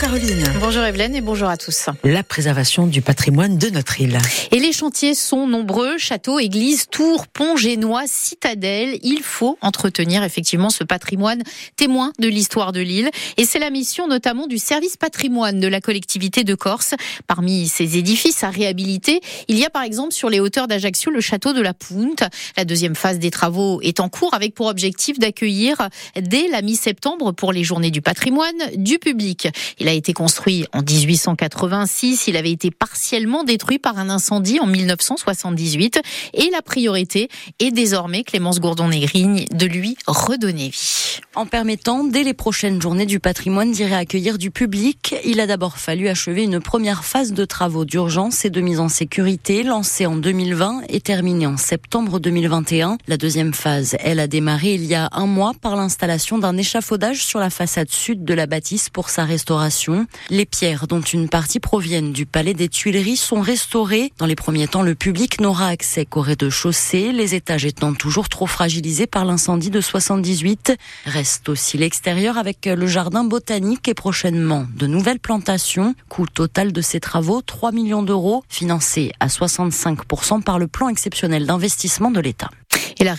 Caroline. Bonjour Evelyne et bonjour à tous. La préservation du patrimoine de notre île. Et les chantiers sont nombreux, châteaux, églises, tours, ponts génois, citadelles. Il faut entretenir effectivement ce patrimoine témoin de l'histoire de l'île. Et c'est la mission notamment du service patrimoine de la collectivité de Corse. Parmi ces édifices à réhabiliter, il y a par exemple sur les hauteurs d'Ajaccio le château de la Punte. La deuxième phase des travaux est en cours avec pour objectif d'accueillir dès la mi-septembre pour les journées du patrimoine du public. A été construit en 1886. Il avait été partiellement détruit par un incendie en 1978. Et la priorité est désormais, Clémence Gourdon-Négrigne, de lui redonner vie. En permettant, dès les prochaines journées du patrimoine, d'y réaccueillir du public, il a d'abord fallu achever une première phase de travaux d'urgence et de mise en sécurité lancée en 2020 et terminée en septembre 2021. La deuxième phase, elle a démarré il y a un mois par l'installation d'un échafaudage sur la façade sud de la bâtisse pour sa restauration. Les pierres, dont une partie proviennent du palais des Tuileries, sont restaurées. Dans les premiers temps, le public n'aura accès qu'au rez-de-chaussée, les étages étant toujours trop fragilisés par l'incendie de 78. Reste aussi l'extérieur avec le jardin botanique et prochainement de nouvelles plantations. Coût total de ces travaux, 3 millions d'euros, financés à 65% par le plan exceptionnel d'investissement de l'État et la,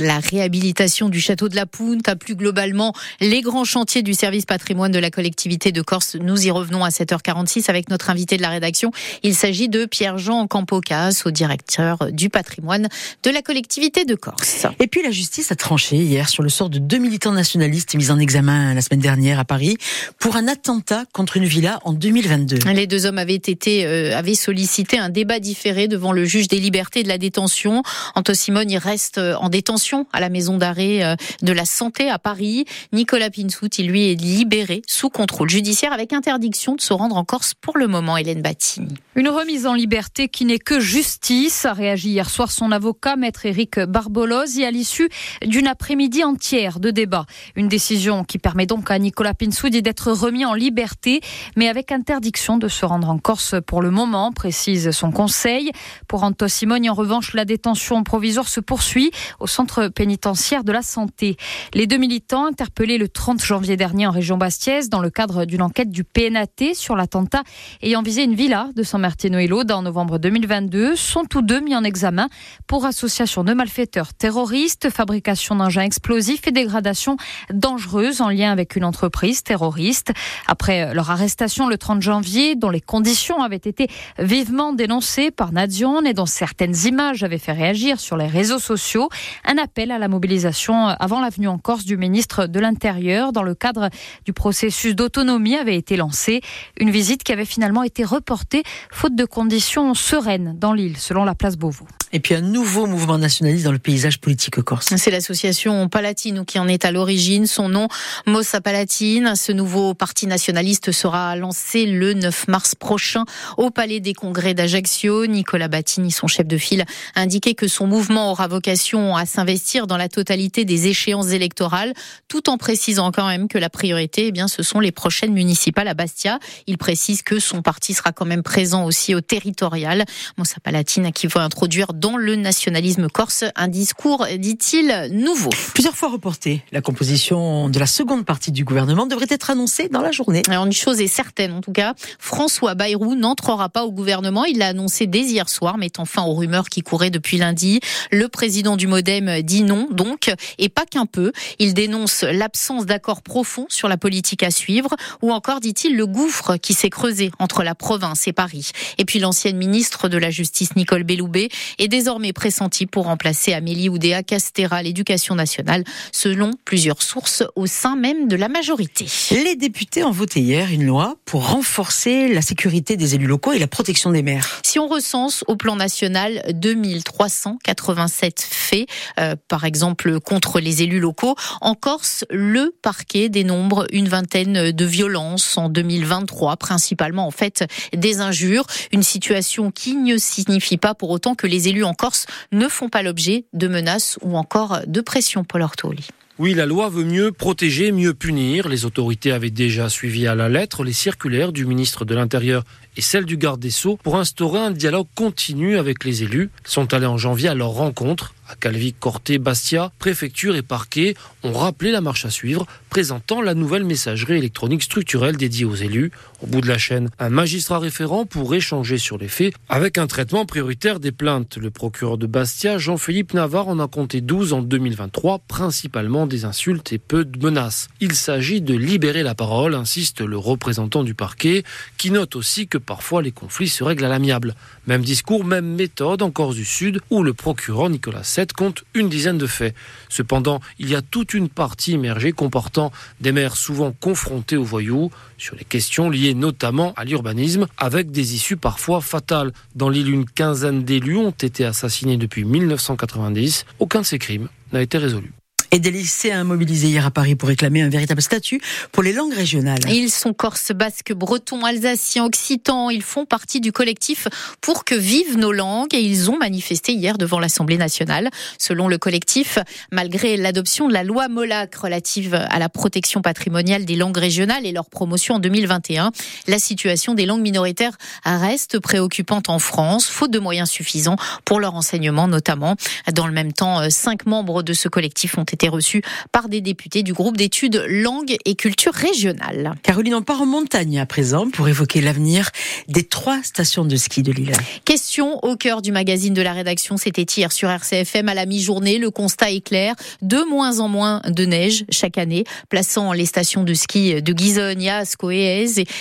la réhabilitation du château de la Punta, plus globalement les grands chantiers du service patrimoine de la collectivité de Corse. Nous y revenons à 7h46 avec notre invité de la rédaction. Il s'agit de Pierre-Jean Campocas, au directeur du patrimoine de la collectivité de Corse. Et puis la justice a tranché hier sur le sort de deux militants nationalistes mis en examen la semaine dernière à Paris pour un attentat contre une villa en 2022. Les deux hommes avaient été euh, avaient sollicité un débat différé devant le juge des libertés et de la détention. Anto Simone y reste euh, en détention à la maison d'arrêt euh, de la santé à Paris. Nicolas Pinsout, lui est libéré sous contrôle judiciaire avec interdiction de se rendre en Corse pour le moment, Hélène Battini. Une remise en liberté qui n'est que justice, a réagi hier soir son avocat, maître Éric Barboloz, à l'issue d'une après-midi entière de débat. Une décision qui permet donc à Nicolas Pinsoudi d'être remis en liberté, mais avec interdiction de se rendre en Corse pour le moment, précise son conseil. Pour Anto Simone, en revanche, la détention provisoire se poursuit au centre pénitentiaire de la santé. Les deux militants interpellés le 30 janvier dernier en région Bastiaise dans le cadre d'une enquête du PNAT sur l'attentat ayant visé une villa de San Martino en novembre 2022 sont tous deux mis en examen pour association de malfaiteurs terroristes, fabrication d'engins explosifs et dégradation dangereuse en lien avec une entreprise terroriste. Après leur arrestation le 30 janvier, dont les conditions avaient été vivement dénoncées par Nadion et dont certaines images avaient fait réagir sur les réseaux sociaux, un appel à la mobilisation avant l'avenue en Corse du ministre de l'Intérieur dans le cadre du processus d'autonomie avait été lancé. Une visite qui avait finalement été reportée faute de conditions sereines dans l'île, selon la place Beauvau. Et puis un nouveau mouvement nationaliste dans le paysage politique corse. C'est l'association Palatine qui en est à l'origine. Son nom, Mossa Palatine. Ce nouveau parti nationaliste sera lancé le 9 mars prochain au Palais des Congrès d'Ajaccio. Nicolas Battini, son chef de file, a indiqué que son mouvement aura vocation à s'investir dans la totalité des échéances électorales, tout en précisant quand même que la priorité, eh bien, ce sont les prochaines municipales à Bastia. Il précise que son parti sera quand même présent aussi au territorial. Mossa Palatine qui va introduire dans le nationalisme corse un discours, dit-il, nouveau. Plusieurs fois reporté, la composition de la seconde partie du gouvernement devrait être annoncée dans la journée. Alors une chose est certaine, en tout cas, François Bayrou n'entrera pas au gouvernement. Il l'a annoncé dès hier soir, mettant fin aux rumeurs qui couraient depuis lundi. Le président du Modem dit non, donc, et pas qu'un peu. Il dénonce l'absence d'accord profond sur la politique à suivre, ou encore, dit-il, le gouffre qui s'est creusé entre la province et Paris. Et puis l'ancienne ministre de la Justice, Nicole Belloubet, est désormais pressenti pour remplacer Amélie Oudéa Castera à l'éducation nationale, selon plusieurs sources au sein même de la majorité. Les députés ont voté hier une loi pour renforcer la sécurité des élus locaux et la protection des maires. Si on recense au plan national 2387 faits, euh, par exemple contre les élus locaux, en Corse, le parquet dénombre une vingtaine de violences en 2023, principalement en fait des injures, une situation qui ne signifie pas pour autant que les élus en Corse ne font pas l'objet de menaces ou encore de pression, Paul Ortoli. Oui, la loi veut mieux protéger, mieux punir. Les autorités avaient déjà suivi à la lettre les circulaires du ministre de l'Intérieur et celles du garde des Sceaux pour instaurer un dialogue continu avec les élus. Ils sont allés en janvier à leur rencontre À Calvi, Corté, Bastia, préfecture et parquet ont rappelé la marche à suivre, présentant la nouvelle messagerie électronique structurelle dédiée aux élus. Au bout de la chaîne, un magistrat référent pour échanger sur les faits avec un traitement prioritaire des plaintes. Le procureur de Bastia, Jean-Philippe Navarre, en a compté 12 en 2023, principalement des insultes et peu de menaces. Il s'agit de libérer la parole, insiste le représentant du parquet, qui note aussi que parfois les conflits se règlent à l'amiable. Même discours, même méthode en Corse du Sud, où le procureur Nicolas Compte une dizaine de faits. Cependant, il y a toute une partie immergée comportant des maires souvent confrontés aux voyous sur les questions liées notamment à l'urbanisme, avec des issues parfois fatales. Dans l'île, une quinzaine d'élus ont été assassinés depuis 1990. Aucun de ces crimes n'a été résolu et des lycéens mobilisés hier à Paris pour réclamer un véritable statut pour les langues régionales. Ils sont corse, basque, breton, alsacien, occitan. Ils font partie du collectif pour que vivent nos langues et ils ont manifesté hier devant l'Assemblée nationale. Selon le collectif, malgré l'adoption de la loi Molac relative à la protection patrimoniale des langues régionales et leur promotion en 2021, la situation des langues minoritaires reste préoccupante en France, faute de moyens suffisants pour leur enseignement notamment. Dans le même temps, cinq membres de ce collectif ont été reçu par des députés du groupe d'études langue et culture régionale. Caroline, on part en montagne à présent pour évoquer l'avenir des trois stations de ski de l'île. Question au cœur du magazine de la rédaction, c'était hier sur RCFM à la mi-journée. Le constat est clair, de moins en moins de neige chaque année, plaçant les stations de ski de Ghizogne, Asco et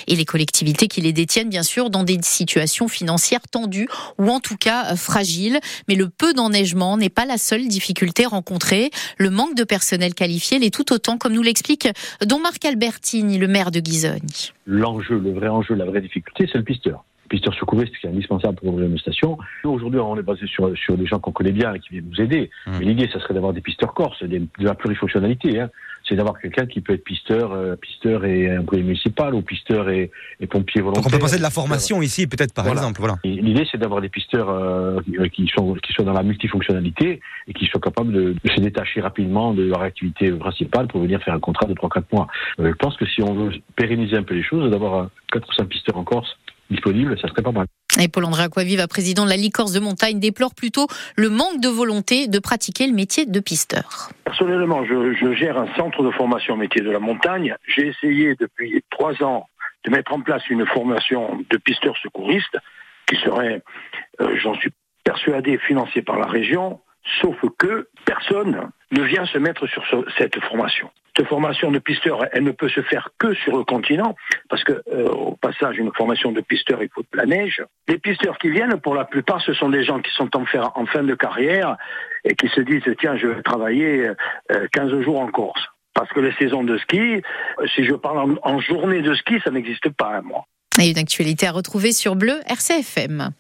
et les collectivités qui les détiennent, bien sûr, dans des situations financières tendues ou en tout cas fragiles. Mais le peu d'enneigement n'est pas la seule difficulté rencontrée. Le manque de personnel qualifié l'est tout autant, comme nous l'explique Don Marc Albertini, le maire de Guizogne. L'enjeu, le vrai enjeu, la vraie difficulté, c'est le pisteur pisteur secouriste qui est indispensable pour ouvrir une station. Aujourd'hui, on est basé sur, sur des gens qu'on connaît bien et qui viennent nous aider. Mmh. Mais l'idée, ça serait d'avoir des pisteurs corses, de la plurifonctionnalité. Hein. C'est d'avoir quelqu'un qui peut être pisteur, euh, pisteur et employé municipal ou pisteur et, et pompier volontaire. Donc on peut penser de la formation ici, peut-être par exemple. Voilà. L'idée, c'est d'avoir des pisteurs euh, qui, sont, qui sont dans la multifonctionnalité et qui soient capables de, de, se détacher rapidement de leur activité principale pour venir faire un contrat de 3-4 mois. Euh, je pense que si on veut pérenniser un peu les choses, d'avoir 4 ou 5 pisteurs en Corse disponible, ça serait pas mal. Et Paul-André Aquaviva, président de la Licorce de montagne, déplore plutôt le manque de volonté de pratiquer le métier de pisteur. Personnellement, je, gère un centre de formation métier de la montagne. J'ai essayé depuis trois ans de mettre en place une formation de pisteur secouriste qui serait, euh, j'en suis persuadé, financée par la région, sauf que personne ne vient se mettre sur ce, cette formation. Cette formation de pisteur, elle ne peut se faire que sur le continent, parce que euh, au passage, une formation de pisteur, il faut de la neige. Les pisteurs qui viennent, pour la plupart, ce sont des gens qui sont en, en fin de carrière et qui se disent tiens, je vais travailler euh, 15 jours en Corse. Parce que les saisons de ski, si je parle en, journée de ski, ça n'existe pas, moi. Et une actualité à retrouver sur Bleu RCFM.